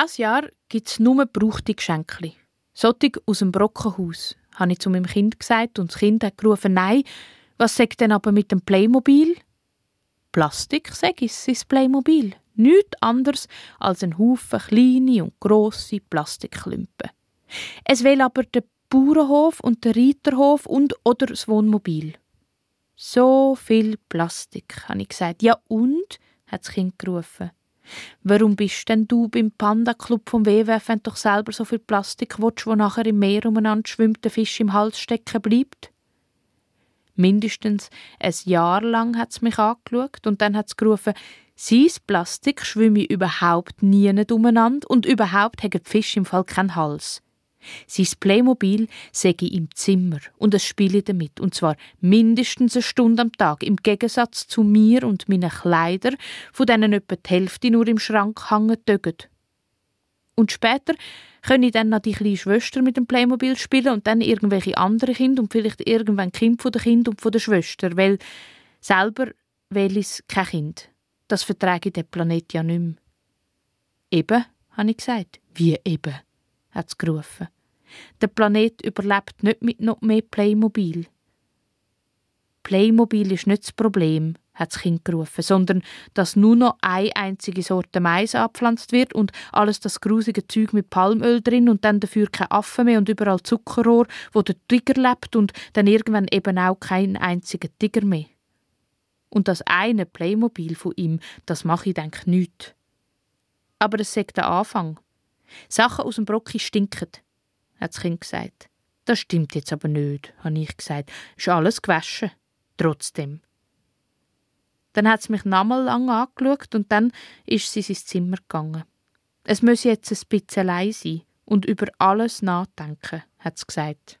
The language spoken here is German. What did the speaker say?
Das Jahr gibt es nur gebrauchte Geschenke. Solche aus dem Brockenhaus, habe ich zu meinem Kind gesagt und das Kind hat gerufen, nein, was sagt denn aber mit dem Playmobil? Plastik, sag ich, ist Playmobil. Nichts anderes als ein Haufen kleine und grosse Plastikklumpen. Es will aber der Bauernhof und der Reiterhof und oder das Wohnmobil. So viel Plastik, habe ich gesagt. Ja und? hat das Kind gerufen. Warum bist denn du beim Panda-Club vom WWF, wenn du doch selber so viel Plastik willst, wo nachher im Meer umeinander schwimmt, der Fisch im Hals stecken bleibt? Mindestens ein Jahr lang hat es mich angeschaut und dann hat es gerufen, sein Plastik schwimme überhaupt nie umeinander und überhaupt hat die Fisch im Fall keinen Hals. Sein Playmobil säge im Zimmer und es spiele damit, und zwar mindestens eine Stunde am Tag, im Gegensatz zu mir und meinen Kleidern, von denen etwa die Hälfte nur im Schrank hängen tögen. Und später können ich dann noch die kleine Schwester mit dem Playmobil spielen und dann irgendwelche andere Kinder und vielleicht irgendwann Kind von der Kind und von der Schwester, weil selber will ich kein Kind. Das verträge ich den Planet ja nicht mehr. Eben, habe ich gesagt. Wie eben? Hat es gerufen. Der Planet überlebt nicht mit noch mehr Playmobil. Playmobil ist nicht das Problem, hat das Kind gerufen, sondern dass nur noch eine einzige Sorte Mais abpflanzt wird und alles das grusige Zeug mit Palmöl drin und dann dafür kein Affe mehr und überall Zuckerrohr, wo der Tiger lebt und dann irgendwann eben auch kein einziger Tiger mehr. Und das eine Playmobil von ihm, das mache ich denk nicht. Aber es sagt der Anfang. Sachen aus dem Brocki stinken, hat das Kind gesagt. Das stimmt jetzt aber nicht, habe ich gesagt. Ist alles gewaschen. Trotzdem. Dann hat es mich nochmal lang angeschaut und dann ist sie ins Zimmer gegangen. Es muss jetzt ein bisschen allein sein und über alles nachdenken, hat es gesagt.